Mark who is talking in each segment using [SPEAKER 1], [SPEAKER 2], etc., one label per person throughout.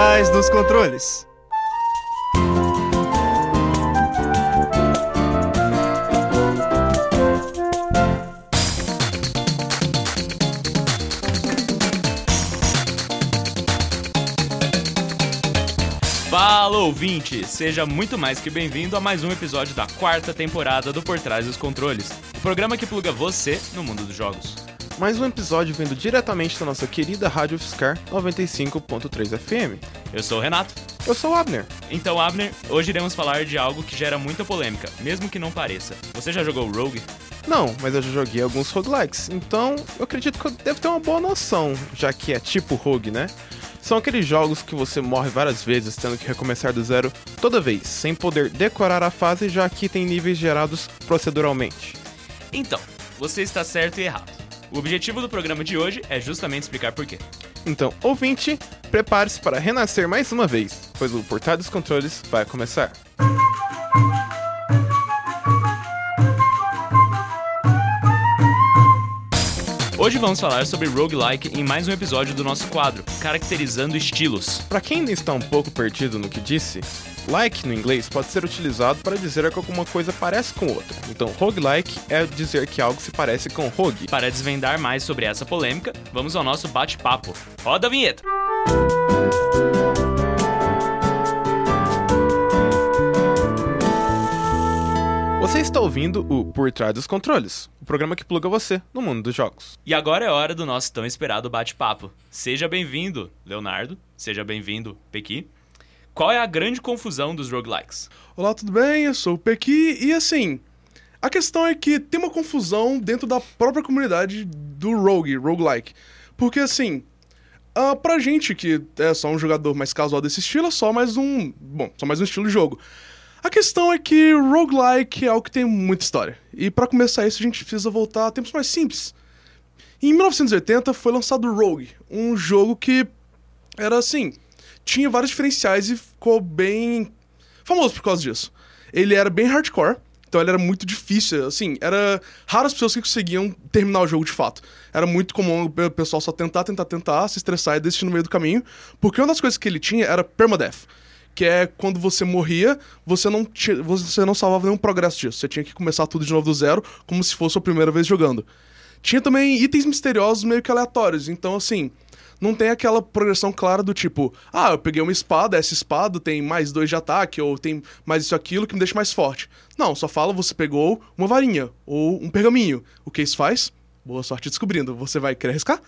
[SPEAKER 1] trás dos controles.
[SPEAKER 2] Fala ouvinte, seja muito mais que bem-vindo a mais um episódio da quarta temporada do Por Trás dos Controles, o programa que pluga você no mundo dos jogos.
[SPEAKER 1] Mais um episódio vindo diretamente da nossa querida Rádio Fiscar 95.3 FM.
[SPEAKER 2] Eu sou o Renato.
[SPEAKER 1] Eu sou o Abner.
[SPEAKER 2] Então, Abner, hoje iremos falar de algo que gera muita polêmica, mesmo que não pareça. Você já jogou Rogue?
[SPEAKER 1] Não, mas eu já joguei alguns roguelikes, então eu acredito que eu devo ter uma boa noção, já que é tipo rogue, né? São aqueles jogos que você morre várias vezes, tendo que recomeçar do zero toda vez, sem poder decorar a fase, já que tem níveis gerados proceduralmente.
[SPEAKER 2] Então, você está certo e errado. O objetivo do programa de hoje é justamente explicar por quê.
[SPEAKER 1] Então, ouvinte, prepare-se para renascer mais uma vez, pois o Portal dos Controles vai começar.
[SPEAKER 2] Hoje vamos falar sobre roguelike em mais um episódio do nosso quadro, Caracterizando Estilos.
[SPEAKER 1] Para quem ainda está um pouco perdido no que disse, like no inglês pode ser utilizado para dizer que alguma coisa parece com outra. Então, roguelike é dizer que algo se parece com rogue.
[SPEAKER 2] Para desvendar mais sobre essa polêmica, vamos ao nosso bate-papo. Roda a vinheta!
[SPEAKER 1] Você está ouvindo o Por Trás dos Controles, o programa que pluga você no mundo dos jogos.
[SPEAKER 2] E agora é hora do nosso tão esperado bate-papo. Seja bem-vindo, Leonardo. Seja bem-vindo, Pequi. Qual é a grande confusão dos roguelikes?
[SPEAKER 3] Olá, tudo bem? Eu sou o Pequi e assim, a questão é que tem uma confusão dentro da própria comunidade do rogue, roguelike. Porque assim, uh, pra gente que é só um jogador mais casual desse estilo, é só mais um, bom, só mais um estilo de jogo. A questão é que roguelike é algo que tem muita história. E para começar isso, a gente precisa voltar a tempos mais simples. Em 1980 foi lançado Rogue, um jogo que era assim, tinha vários diferenciais e ficou bem famoso por causa disso. Ele era bem hardcore, então ele era muito difícil, assim, era raras pessoas que conseguiam terminar o jogo de fato. Era muito comum o pessoal só tentar, tentar, tentar, se estressar e desistir no meio do caminho, porque uma das coisas que ele tinha era permadeath que é quando você morria, você não, tinha, você não salvava nenhum progresso disso. Você tinha que começar tudo de novo do zero, como se fosse a primeira vez jogando. Tinha também itens misteriosos meio que aleatórios, então assim, não tem aquela progressão clara do tipo, ah, eu peguei uma espada, essa espada tem mais dois de ataque, ou tem mais isso aquilo que me deixa mais forte. Não, só fala você pegou uma varinha, ou um pergaminho. O que isso faz? Boa sorte descobrindo. Você vai querer arriscar?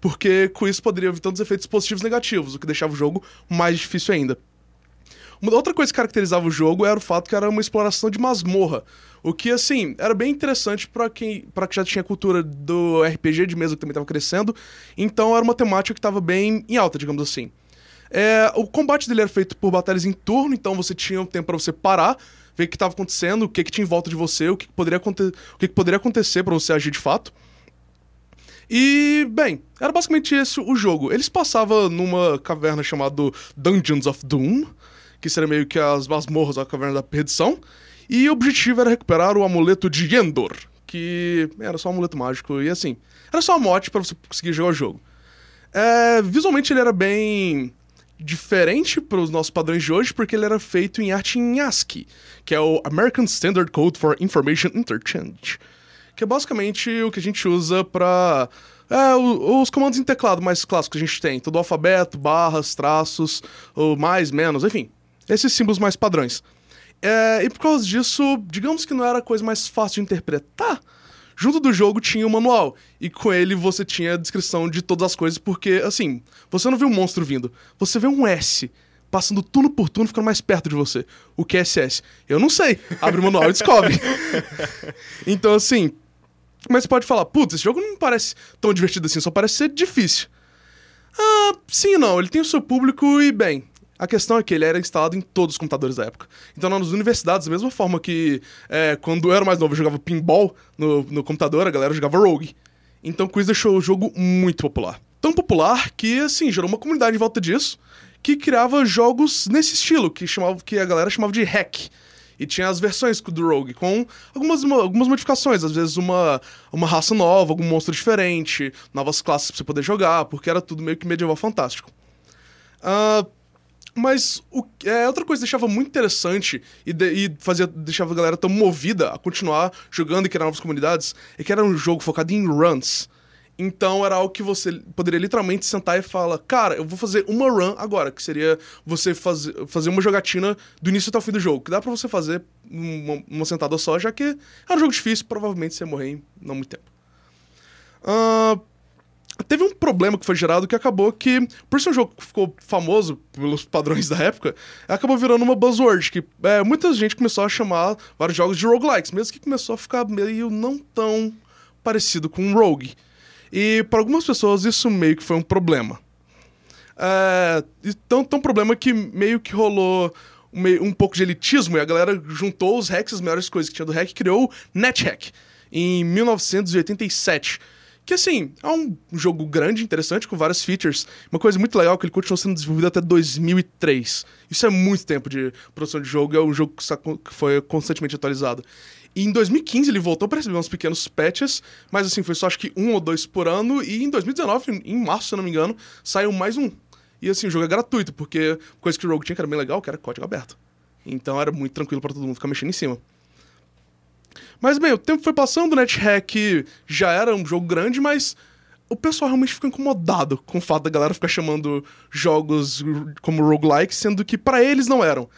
[SPEAKER 3] Porque com isso poderia haver tantos efeitos positivos e negativos, o que deixava o jogo mais difícil ainda. Uma outra coisa que caracterizava o jogo era o fato que era uma exploração de masmorra. O que, assim, era bem interessante para quem para que já tinha cultura do RPG de mesa que também estava crescendo. Então era uma temática que estava bem em alta, digamos assim. É, o combate dele era feito por batalhas em turno, então você tinha um tempo para você parar, ver o que estava acontecendo, o que, que tinha em volta de você, o que, que poderia, o que, que poderia acontecer para você agir de fato. E, bem, era basicamente esse o jogo. Eles passavam numa caverna chamada Dungeons of Doom, que seria meio que as masmorras da Caverna da Perdição. E o objetivo era recuperar o amuleto de Yendor, que era só um amuleto mágico. E assim, era só um mote para você conseguir jogar o jogo. É, visualmente ele era bem diferente para os nossos padrões de hoje, porque ele era feito em arte em ASCII, que é o American Standard Code for Information Interchange, que é basicamente o que a gente usa para é, os comandos em teclado mais clássicos que a gente tem, todo o alfabeto, barras, traços, o mais, menos, enfim, esses símbolos mais padrões. É, e por causa disso, digamos que não era a coisa mais fácil de interpretar. Junto do jogo tinha o manual, e com ele você tinha a descrição de todas as coisas, porque, assim, você não vê um monstro vindo, você vê um S passando turno por turno, ficando mais perto de você. O que é SS? Eu não sei. Abre o manual e descobre. então, assim. Mas você pode falar, putz, esse jogo não parece tão divertido assim, só parece ser difícil. Ah, sim não, ele tem o seu público e, bem, a questão é que ele era instalado em todos os computadores da época. Então, nas universidades, da mesma forma que é, quando eu era mais novo eu jogava pinball no, no computador, a galera jogava Rogue. Então, isso deixou o jogo muito popular. Tão popular que, assim, gerou uma comunidade em volta disso que criava jogos nesse estilo, que, chamava, que a galera chamava de hack. E tinha as versões do Rogue, com algumas, algumas modificações. Às vezes uma, uma raça nova, algum monstro diferente, novas classes pra você poder jogar, porque era tudo meio que medieval fantástico. Uh, Mas o, é, outra coisa que deixava muito interessante e, de, e fazia, deixava a galera tão movida a continuar jogando e criar novas comunidades é que era um jogo focado em runs. Então era algo que você poderia literalmente sentar e falar, cara, eu vou fazer uma run agora, que seria você fazer, fazer uma jogatina do início até o fim do jogo, que dá pra você fazer uma, uma sentada só, já que é um jogo difícil, provavelmente você ia morrer em não muito tempo. Uh, teve um problema que foi gerado que acabou que, por ser um jogo que ficou famoso pelos padrões da época, acabou virando uma buzzword, que é, muita gente começou a chamar vários jogos de roguelikes, mesmo que começou a ficar meio não tão parecido com um rogue. E para algumas pessoas isso meio que foi um problema. É, tão, tão problema que meio que rolou um, um pouco de elitismo e a galera juntou os hacks, as melhores coisas que tinha do hack, e criou o NetHack em 1987 que assim, é um jogo grande, interessante, com várias features. Uma coisa muito legal é que ele continuou sendo desenvolvido até 2003. Isso é muito tempo de produção de jogo, é um jogo que foi constantemente atualizado. E em 2015 ele voltou para receber uns pequenos patches, mas assim, foi só acho que um ou dois por ano. E em 2019, em março, se eu não me engano, saiu mais um. E assim, o jogo é gratuito, porque coisa que o Rogue tinha que era bem legal, que era código aberto. Então era muito tranquilo para todo mundo ficar mexendo em cima. Mas bem, o tempo foi passando, o NetHack já era um jogo grande, mas o pessoal realmente ficou incomodado com o fato da galera ficar chamando jogos como roguelike, sendo que para eles não eram.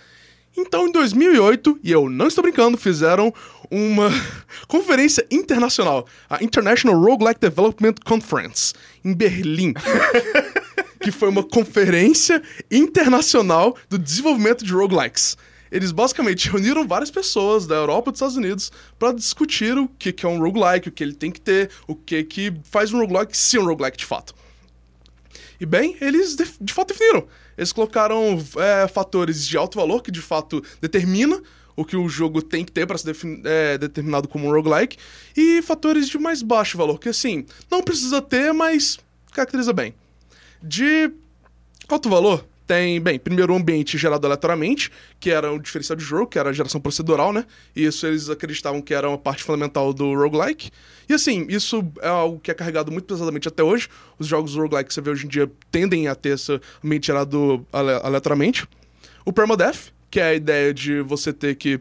[SPEAKER 3] Então, em 2008, e eu não estou brincando, fizeram uma conferência internacional, a International Roguelike Development Conference, em Berlim. que foi uma conferência internacional do desenvolvimento de roguelikes eles basicamente reuniram várias pessoas da Europa e dos Estados Unidos para discutir o que, que é um roguelike, o que ele tem que ter, o que, que faz um roguelike ser um roguelike de fato. E bem, eles de, de fato definiram. Eles colocaram é, fatores de alto valor, que de fato determina o que o jogo tem que ter para ser é, determinado como um roguelike, e fatores de mais baixo valor, que assim, não precisa ter, mas caracteriza bem. De alto valor, tem, bem, primeiro o ambiente gerado aleatoriamente, que era um diferencial de jogo, que era a geração procedural, né? E isso eles acreditavam que era uma parte fundamental do roguelike. E assim, isso é algo que é carregado muito pesadamente até hoje. Os jogos roguelike que você vê hoje em dia tendem a ter esse ambiente gerado ale aleatoriamente. O permadeath, que é a ideia de você ter que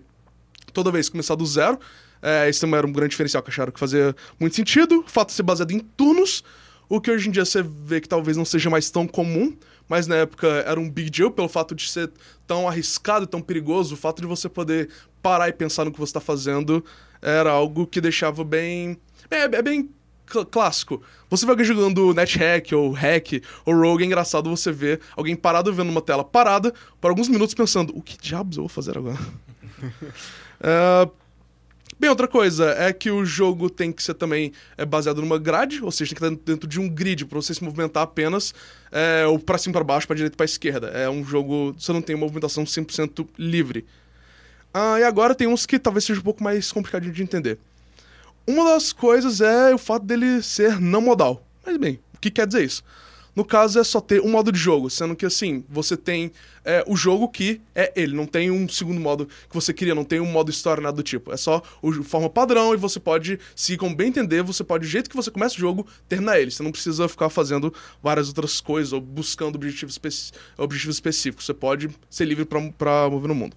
[SPEAKER 3] toda vez começar do zero. É, esse também era um grande diferencial que acharam que fazia muito sentido. O fato de ser baseado em turnos, o que hoje em dia você vê que talvez não seja mais tão comum mas na época era um big deal pelo fato de ser tão arriscado e tão perigoso, o fato de você poder parar e pensar no que você está fazendo era algo que deixava bem. É, é bem cl clássico. Você vai jogando NetHack ou Hack ou Rogue, é engraçado você ver alguém parado vendo uma tela parada por alguns minutos pensando: o que diabos eu vou fazer agora? uh, Bem, outra coisa é que o jogo tem que ser também é, baseado numa grade, ou seja, tem que estar dentro de um grid para você se movimentar apenas é, ou para cima para baixo, para direita para esquerda. É um jogo, você não tem uma movimentação 100% livre. Ah, e agora tem uns que talvez seja um pouco mais complicadinho de entender. Uma das coisas é o fato dele ser não modal. Mas bem, o que quer dizer isso? No caso, é só ter um modo de jogo, sendo que assim, você tem é, o jogo que é ele, não tem um segundo modo que você queria, não tem um modo história, nada do tipo. É só o forma padrão e você pode, se como bem entender, você pode, do jeito que você começa o jogo, terminar ele. Você não precisa ficar fazendo várias outras coisas ou buscando objetivos, objetivos específicos. Você pode ser livre para mover no mundo.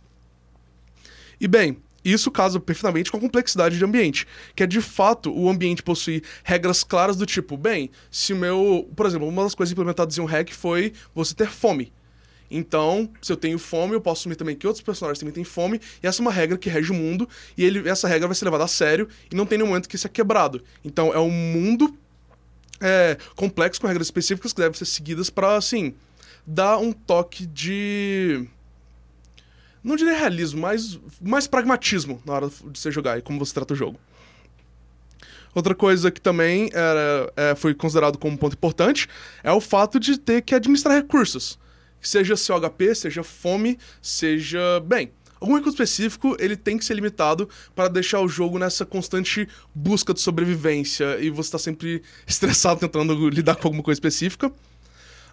[SPEAKER 3] E bem, isso casa perfeitamente com a complexidade de ambiente, que é de fato o ambiente possuir regras claras do tipo, bem, se o meu, por exemplo, uma das coisas implementadas em um hack foi você ter fome. Então, se eu tenho fome, eu posso assumir também que outros personagens também têm fome, e essa é uma regra que rege o mundo, e ele, essa regra vai ser levada a sério, e não tem nenhum momento que isso é quebrado. Então, é um mundo é, complexo com regras específicas que devem ser seguidas para, assim, dar um toque de não diria realismo, mas mais pragmatismo na hora de você jogar e como você trata o jogo. Outra coisa que também era, é, foi considerado como um ponto importante é o fato de ter que administrar recursos. Seja seu HP, seja fome, seja. Bem, algum recurso específico ele tem que ser limitado para deixar o jogo nessa constante busca de sobrevivência e você está sempre estressado tentando lidar com alguma coisa específica.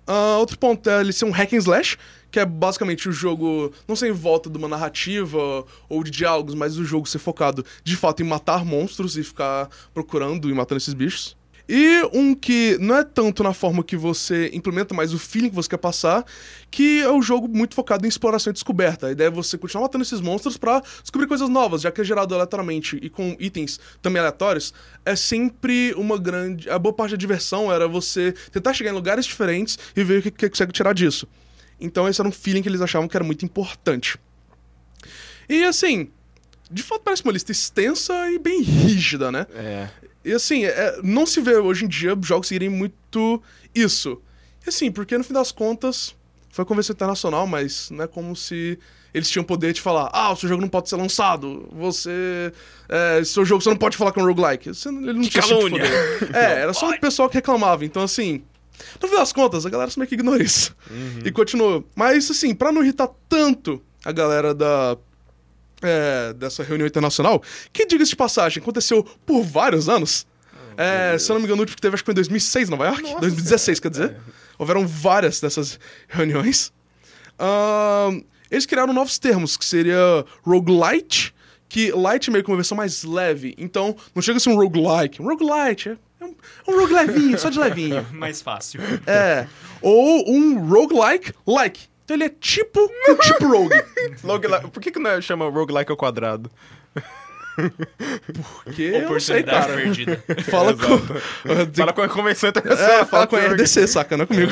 [SPEAKER 3] Uh, outro ponto é ele ser um hack and slash, que é basicamente o jogo não ser em volta de uma narrativa ou de diálogos, mas o jogo ser focado de fato em matar monstros e ficar procurando e matando esses bichos. E um que não é tanto na forma que você implementa, mas o feeling que você quer passar, que é um jogo muito focado em exploração e descoberta. A ideia é você continuar matando esses monstros para descobrir coisas novas, já que é gerado aleatoriamente e com itens também aleatórios. É sempre uma grande. A boa parte da diversão era você tentar chegar em lugares diferentes e ver o que, que consegue tirar disso. Então esse era um feeling que eles achavam que era muito importante. E assim, de fato parece uma lista extensa e bem rígida, né?
[SPEAKER 1] É.
[SPEAKER 3] E assim, é, não se vê hoje em dia jogos seguirem muito isso. E assim, porque no fim das contas, foi convenção internacional, mas não é como se eles tinham poder de falar: ah, o seu jogo não pode ser lançado, você. É, seu jogo você não pode falar com roguelike. Você, ele não
[SPEAKER 2] Que
[SPEAKER 3] tinha tipo
[SPEAKER 2] calúnia.
[SPEAKER 3] É, era só o pessoal que reclamava. Então, assim. No fim das contas, a galera só meio que ignora isso. E continuou. Mas, assim, pra não irritar tanto a galera da. É, dessa reunião internacional, que, diga-se de passagem, aconteceu por vários anos. É, se eu não me engano, o último que teve acho que foi em 2006, Nova York? 2016, quer dizer. Houveram várias dessas reuniões. Ahn, eles criaram novos termos, que seria roguelite, que light é meio que uma versão mais leve. Então, não chega a ser um roguelike. Um roguelite é é um, é um rogue levinho, só de levinho.
[SPEAKER 2] Mais fácil.
[SPEAKER 3] É. Ou um roguelike like. Então ele é tipo um tipo rogue.
[SPEAKER 1] Roguelike- Por que, que não é- chama roguelike ao quadrado?
[SPEAKER 3] Porque eu não sei, cara.
[SPEAKER 2] perdida.
[SPEAKER 3] Fala com...
[SPEAKER 1] Fala com a convenção internacional.
[SPEAKER 3] É, fala com a RDC, saca? Não é comigo.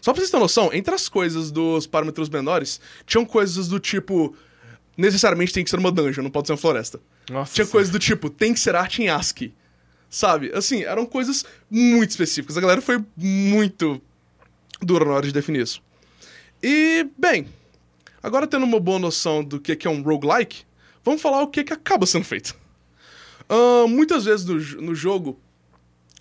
[SPEAKER 3] Só pra vocês terem noção, entre as coisas dos parâmetros menores, tinham coisas do tipo. Necessariamente tem que ser uma dungeon, não pode ser uma floresta.
[SPEAKER 1] Nossa
[SPEAKER 3] Tinha coisas do tipo, tem que ser arte em ASCII. Sabe? Assim, eram coisas muito específicas. A galera foi muito dura na hora de definir isso. E, bem, agora tendo uma boa noção do que que é um roguelike, vamos falar o que, que acaba sendo feito. Ahn, muitas vezes no, no jogo,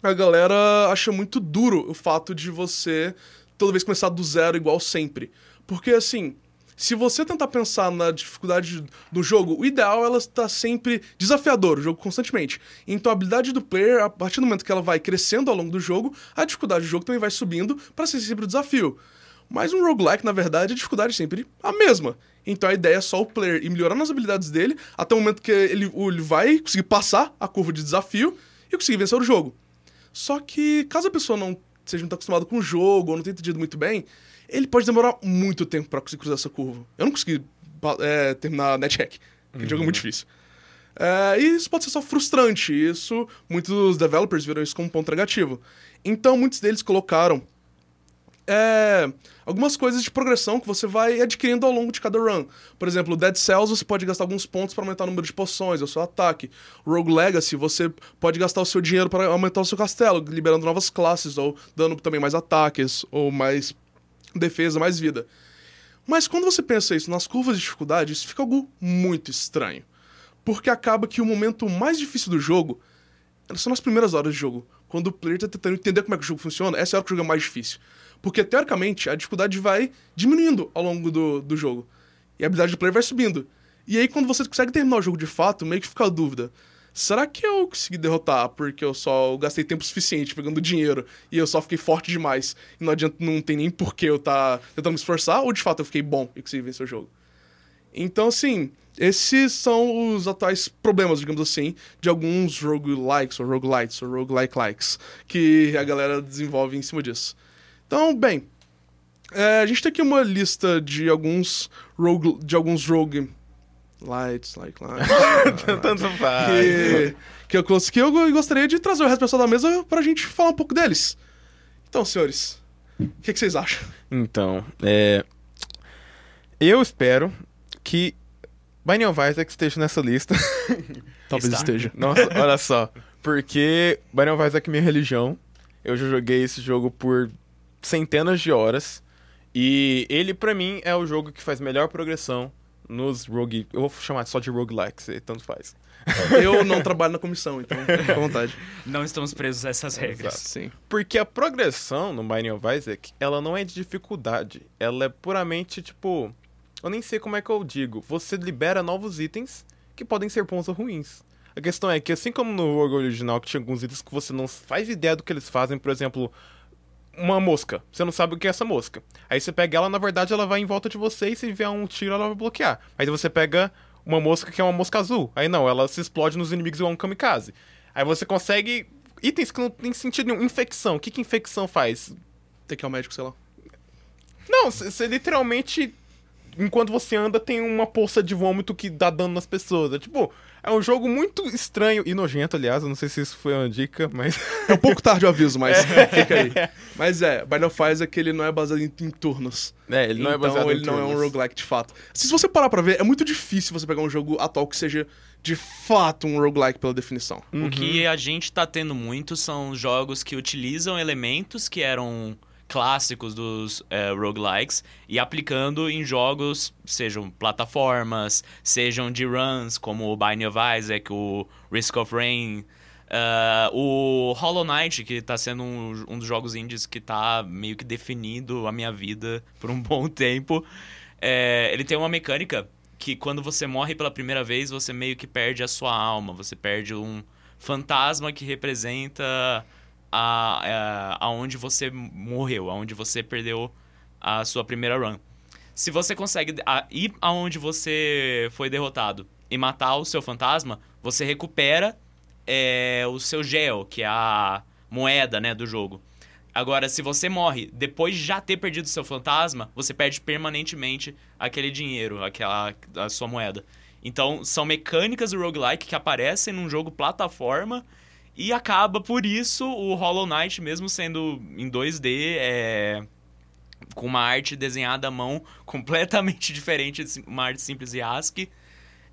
[SPEAKER 3] a galera acha muito duro o fato de você toda vez começar do zero igual sempre. Porque, assim, se você tentar pensar na dificuldade do jogo, o ideal é ela estar sempre desafiador, o jogo constantemente. Então a habilidade do player, a partir do momento que ela vai crescendo ao longo do jogo, a dificuldade do jogo também vai subindo para ser sempre o desafio. Mas um roguelike, na verdade, a dificuldade é sempre a mesma. Então a ideia é só o player ir melhorando as habilidades dele até o momento que ele, ele vai conseguir passar a curva de desafio e conseguir vencer o jogo. Só que, caso a pessoa não seja muito acostumada com o jogo ou não tenha entendido muito bem, ele pode demorar muito tempo pra conseguir cruzar essa curva. Eu não consegui é, terminar NetHack, porque o jogo é muito difícil. É, e isso pode ser só frustrante, isso muitos developers viram isso como um ponto negativo. Então, muitos deles colocaram é, algumas coisas de progressão que você vai adquirindo ao longo de cada run. Por exemplo, Dead Cells você pode gastar alguns pontos para aumentar o número de poções, o seu ataque. Rogue Legacy você pode gastar o seu dinheiro para aumentar o seu castelo, liberando novas classes ou dando também mais ataques ou mais defesa, mais vida. Mas quando você pensa isso nas curvas de dificuldade, isso fica algo muito estranho. Porque acaba que o momento mais difícil do jogo são nas primeiras horas de jogo. Quando o player tá tentando entender como é que o jogo funciona, essa é a hora que o jogo é mais difícil. Porque, teoricamente, a dificuldade vai diminuindo ao longo do, do jogo. E a habilidade do player vai subindo. E aí, quando você consegue terminar o jogo de fato, meio que fica a dúvida. Será que eu consegui derrotar porque eu só gastei tempo suficiente pegando dinheiro e eu só fiquei forte demais e não adianta, não tem nem porquê eu tá tentando me esforçar ou de fato eu fiquei bom e consegui vencer o jogo? Então, assim, esses são os atuais problemas, digamos assim, de alguns roguelikes, ou roguelites, ou roguelike-likes, que a galera desenvolve em cima disso. Então, bem, é, a gente tem aqui uma lista de alguns rogue, de alguns rogue lights, like, like
[SPEAKER 1] Tanto faz.
[SPEAKER 3] que, que, eu, cons- que eu gostaria de trazer o resto do pessoal da mesa pra gente falar um pouco deles. Então, senhores, o que, que vocês acham?
[SPEAKER 1] Então, é... Eu espero que Binding of Isaac esteja nessa lista.
[SPEAKER 3] Talvez
[SPEAKER 2] Está.
[SPEAKER 3] esteja.
[SPEAKER 1] Nossa, olha só. Porque Binding of Isaac é minha religião. Eu já joguei esse jogo por centenas de horas. E ele, pra mim, é o jogo que faz melhor progressão nos rogue... Eu vou chamar só de roguelikes, tanto faz.
[SPEAKER 3] Eu não trabalho na comissão, então fica à vontade.
[SPEAKER 2] Não estamos presos a essas regras.
[SPEAKER 3] Sim.
[SPEAKER 1] Porque a progressão no Binding of Isaac, ela não é de dificuldade. Ela é puramente, tipo... Eu nem sei como é que eu digo. Você libera novos itens que podem ser bons ou ruins. A questão é que, assim como no jogo original, que tinha alguns itens que você não faz ideia do que eles fazem, por exemplo, uma mosca. Você não sabe o que é essa mosca. Aí você pega ela, na verdade, ela vai em volta de você e se vier um tiro, ela vai bloquear. Aí você pega uma mosca que é uma mosca azul. Aí não, ela se explode nos inimigos igual um kamikaze. Aí você consegue itens que não tem sentido nenhum. Infecção. O que, que infecção faz?
[SPEAKER 3] Tem que ir ao médico, sei lá.
[SPEAKER 1] Não, você literalmente. Enquanto você anda, tem uma poça de vômito que dá dano nas pessoas. É tipo. É um jogo muito estranho e nojento, aliás. Eu não sei se isso foi uma dica, mas.
[SPEAKER 3] É um pouco tarde o aviso, mas fica aí. Mas é, Bind of Isaac ele não é baseado em, em turnos.
[SPEAKER 1] É, ele não
[SPEAKER 3] então,
[SPEAKER 1] é baseado
[SPEAKER 3] ele
[SPEAKER 1] em
[SPEAKER 3] não é um
[SPEAKER 1] turnos.
[SPEAKER 3] roguelike de fato. Se você parar pra ver, é muito difícil você pegar um jogo atual que seja de fato um roguelike pela definição.
[SPEAKER 2] O que a gente tá tendo muito são jogos que utilizam elementos que eram clássicos dos é, roguelikes e aplicando em jogos, sejam plataformas, sejam de runs, como o Binding of Isaac, o Risk of Rain, ah, o Hollow Knight, que tá sendo um, um dos jogos indies que tá meio que definindo a minha vida por um bom tempo. É, ele tem uma mecânica que quando você morre pela primeira vez, você meio que perde a sua alma, você perde um fantasma que representa a, a, aonde você morreu, aonde você perdeu a sua primeira run. Se você consegue a- ir aonde você foi derrotado e matar o seu fantasma, você recupera é, o seu gel, que é a moeda né, do jogo. Agora, se você morre depois de já ter perdido o seu fantasma, você perde permanentemente aquele dinheiro, aquela a sua moeda. Então, são mecânicas do roguelike que aparecem num jogo plataforma e acaba por isso o Hollow Knight, mesmo sendo em 2D, é, com uma arte desenhada à mão completamente diferente, assim, uma arte simples e ASCII,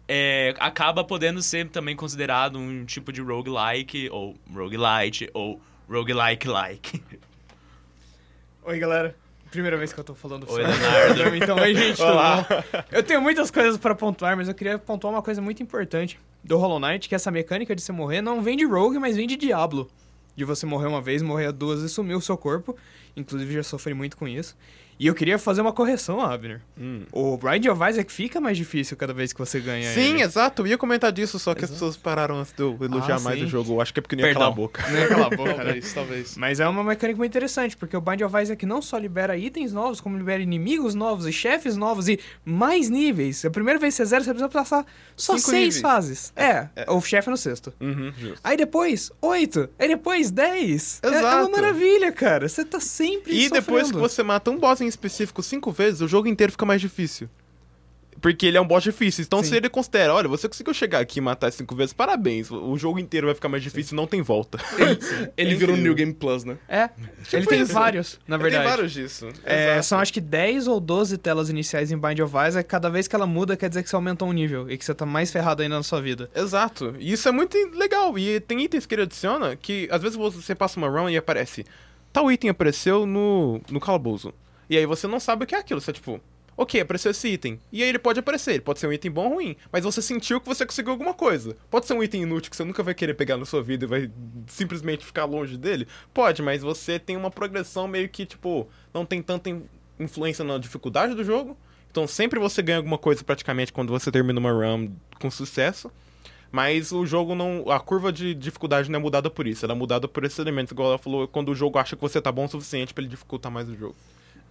[SPEAKER 2] é, acaba podendo ser também considerado um tipo de roguelike, ou roguelite, ou roguelike-like.
[SPEAKER 4] Oi, galera. Primeira vez que eu tô falando
[SPEAKER 2] Oi, Leonardo.
[SPEAKER 4] Então, oi, gente, tudo bom? Eu tenho muitas coisas pra pontuar, mas eu queria pontuar uma coisa muito importante do Hollow Knight, que essa mecânica de você morrer não vem de Rogue, mas vem de Diablo. De você morrer uma vez, morrer duas e sumir o seu corpo. Inclusive, já sofri muito com isso. E eu queria fazer uma correção, Abner.
[SPEAKER 1] Hum.
[SPEAKER 4] O Bride of Isaac fica mais difícil cada vez que você ganha
[SPEAKER 1] Sim,
[SPEAKER 4] ele.
[SPEAKER 1] exato. Eu ia comentar disso, só que as
[SPEAKER 4] Exato.
[SPEAKER 1] pessoas pararam antes de eu elogiar
[SPEAKER 4] Ah,
[SPEAKER 1] mais o jogo. Eu acho que é porque não ia calar a boca.
[SPEAKER 4] Não é aquela boca, né?
[SPEAKER 3] Talvez, talvez.
[SPEAKER 4] Mas é uma mecânica muito interessante, porque o Bind of Isaac não só libera itens novos, como libera inimigos novos e chefes novos e mais níveis. A primeira vez que você zera, você precisa passar só
[SPEAKER 1] Cinco
[SPEAKER 4] seis
[SPEAKER 1] níveis.
[SPEAKER 4] fases. É, o chefe no sexto.
[SPEAKER 1] Uhum.
[SPEAKER 4] Aí depois, oito. Aí depois, dez. É- É, uma
[SPEAKER 1] Exato.
[SPEAKER 4] maravilha, cara. Você tá sempre
[SPEAKER 1] E depois que
[SPEAKER 4] sofrendo.
[SPEAKER 1] você mata um boss em específico cinco vezes, o jogo inteiro fica mais difícil. Porque ele é um boss difícil. Então,
[SPEAKER 4] Sim.
[SPEAKER 1] se ele considera, olha, você conseguiu chegar aqui e matar cinco vezes, parabéns. O o jogo inteiro vai ficar mais difícil não tem volta.
[SPEAKER 3] Ele
[SPEAKER 1] É
[SPEAKER 3] virou um. New Game Plus, né?
[SPEAKER 4] É, ele tem
[SPEAKER 1] isso.
[SPEAKER 4] vários, na verdade.
[SPEAKER 1] Tem vários disso.
[SPEAKER 4] É, são acho que 10 ou 12 telas iniciais em Bind of Isaac. Cada vez que ela muda, quer dizer que você aumentou um nível e que você tá mais ferrado ainda na sua vida.
[SPEAKER 1] Exato. E isso é muito legal. E tem itens que ele adiciona que às vezes você passa uma run e aparece. Tal item apareceu no, no calabouço. E aí você não sabe o que é aquilo. Você é tipo, ok, apareceu esse item. E aí ele pode aparecer. Ele pode ser um item bom ou ruim. Mas você sentiu que você conseguiu alguma coisa. Pode ser um item inútil que você nunca vai querer pegar na sua vida e vai simplesmente ficar longe dele. Pode, mas você tem uma progressão meio que, tipo, não tem tanta in- influência na dificuldade do jogo. Então sempre você ganha alguma coisa praticamente quando você termina uma run com sucesso. Mas o jogo não. A curva de dificuldade não é mudada por isso. Ela é mudada por esses elementos, igual ela falou, quando o jogo acha que você tá bom o suficiente pra ele dificultar mais o jogo.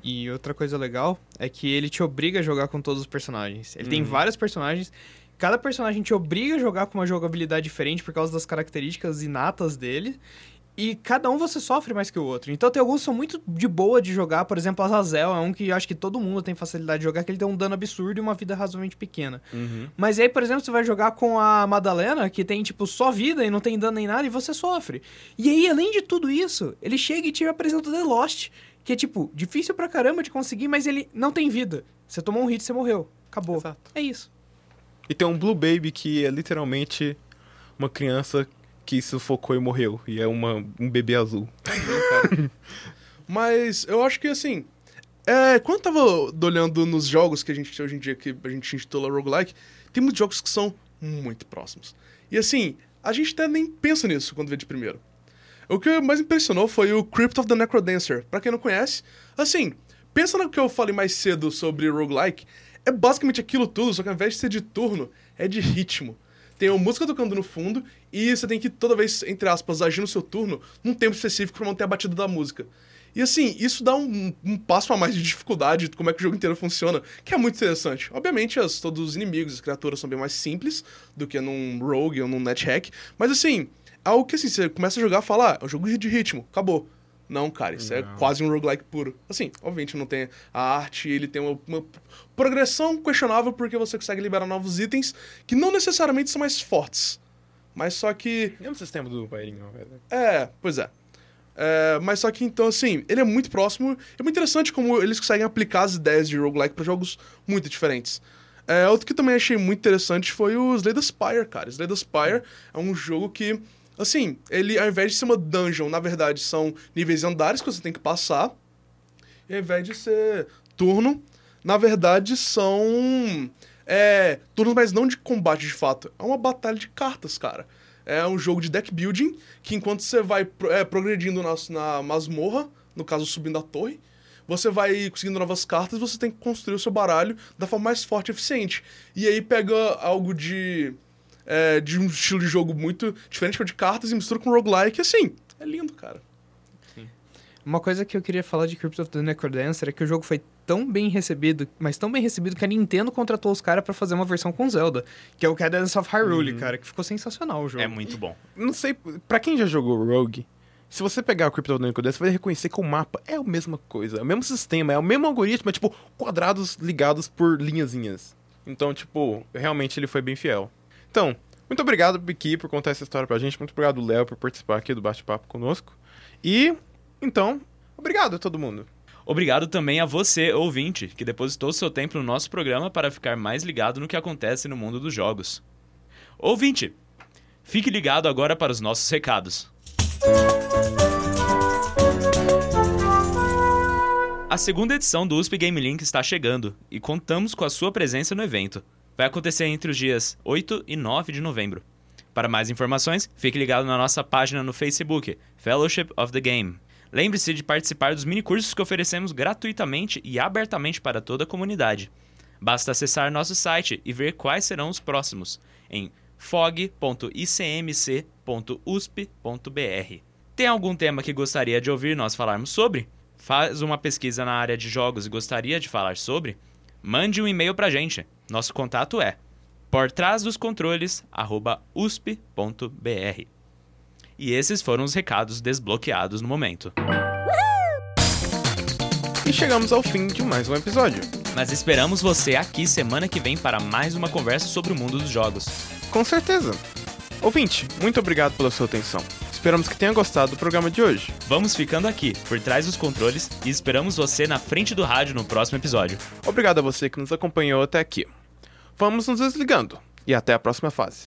[SPEAKER 4] E outra coisa legal é que ele te obriga a jogar com todos os personagens. Ele tem
[SPEAKER 1] Uhum.
[SPEAKER 4] vários personagens. Cada personagem te obriga a jogar com uma jogabilidade diferente por causa das características inatas dele. E cada um você sofre mais que o outro. Então tem alguns que são muito de boa de jogar. Por exemplo, Azazel é um que eu acho que todo mundo tem facilidade de jogar, que ele tem um dano absurdo e uma vida razoavelmente pequena. Mas aí, por exemplo, você vai jogar com a Madalena, que tem, tipo, só vida e não tem dano nem nada, e você sofre. E aí, além de tudo isso, ele chega e te apresenta The Lost, que é, tipo, difícil pra caramba de conseguir, mas ele não tem vida. Você tomou um hit, você morreu. Acabou.
[SPEAKER 1] Exato.
[SPEAKER 4] É isso.
[SPEAKER 1] E tem um Blue Baby que é literalmente uma criança que sufocou e morreu. E é uma, um bebê azul.
[SPEAKER 3] Mas eu acho que assim. É, quando eu tava olhando nos jogos que a gente hoje em dia que a gente intitula roguelike, tem muitos jogos que são muito próximos. E assim, a gente até nem pensa nisso quando vê de primeiro. O que mais impressionou foi o Crypt of the Necrodancer. Pra quem não conhece, assim, pensa no que eu falei mais cedo sobre roguelike, é basicamente aquilo tudo, só que ao invés de ser de turno, é de ritmo. Tem uma música tocando no fundo e você tem que toda vez, entre aspas, agir no seu turno num tempo específico pra manter a batida da música. E assim, isso dá um, um passo a mais de dificuldade de como é que o jogo inteiro funciona, que é muito interessante. Obviamente, as, todos os inimigos, as criaturas são bem mais simples do que num rogue ou num net hack, mas assim, algo que assim, você começa a jogar e fala, ah, é um jogo de ritmo, acabou. Não, cara, isso é quase um roguelike puro. Assim, obviamente não tem a arte, ele tem uma, uma progressão questionável porque você consegue liberar novos itens que não necessariamente são mais fortes. Mas só que.
[SPEAKER 1] E o sistema do Pairinho, velho?
[SPEAKER 3] É, pois é. É, mas só que então, assim, ele é muito próximo. É muito interessante como eles conseguem aplicar as ideias de roguelike para jogos muito diferentes. É, outro que também achei muito interessante foi o Slay the Spire, cara. Slay the Spire é um jogo que, assim, ele ao invés de ser uma dungeon, na verdade são níveis andares que você tem que passar. E ao invés de ser turno, na verdade são é, turnos, mas não de combate de fato. É uma batalha de cartas, cara. É um jogo de deck building que enquanto você vai é, progredindo na, na masmorra, no caso subindo a torre, você vai conseguindo novas cartas, você tem que construir o seu baralho da forma mais forte e eficiente. E aí pega algo de. É, de um estilo de jogo muito diferente de cartas e mistura com roguelike, assim. É lindo, cara.
[SPEAKER 4] Uma coisa que eu queria falar de Crypt of the Necrodancer é que o jogo foi tão bem recebido, mas tão bem recebido que a Nintendo contratou os caras para fazer uma versão com Zelda, que é o Cadence of Hyrule, uhum. cara, que ficou sensacional o jogo.
[SPEAKER 2] É muito bom.
[SPEAKER 1] Não sei, para quem já jogou Rogue, se você pegar o CryptoNomico desse, você vai reconhecer que o mapa é a mesma coisa, é o mesmo sistema, é o mesmo algoritmo, é tipo quadrados ligados por linhazinhas. Então, tipo, realmente ele foi bem fiel. Então, muito obrigado, Biki, por contar essa história pra gente. Muito obrigado, Léo, por participar aqui do bate-papo conosco. E, então, obrigado a todo mundo.
[SPEAKER 2] Obrigado também a você, ouvinte, que depositou seu tempo no nosso programa para ficar mais ligado no que acontece no mundo dos jogos. Ouvinte, fique ligado agora para os nossos recados. A segunda edição do USP Game Link está chegando e contamos com a sua presença no evento. Vai acontecer entre os dias 8 e 9 de novembro. Para mais informações, fique ligado na nossa página no Facebook, Fellowship of the Game. Lembre-se de participar dos minicursos que oferecemos gratuitamente e abertamente para toda a comunidade. Basta acessar nosso site e ver quais serão os próximos em fog.icmc.usp.br. Tem algum tema que gostaria de ouvir nós falarmos sobre? Faz uma pesquisa na área de jogos e gostaria de falar sobre? Mande um e-mail para a gente. Nosso contato é por trás dos controles@usp.br. E esses foram os recados desbloqueados no momento.
[SPEAKER 1] E chegamos ao fim de mais um episódio.
[SPEAKER 2] Mas esperamos você aqui semana que vem para mais uma conversa sobre o mundo dos jogos.
[SPEAKER 1] Com certeza. Ouvinte, muito obrigado pela sua atenção. Esperamos que tenha gostado do programa de hoje.
[SPEAKER 2] Vamos ficando aqui, por trás dos controles, e esperamos você na frente do rádio no próximo episódio.
[SPEAKER 1] Obrigado a você que nos acompanhou até aqui. Vamos nos desligando e até a próxima fase.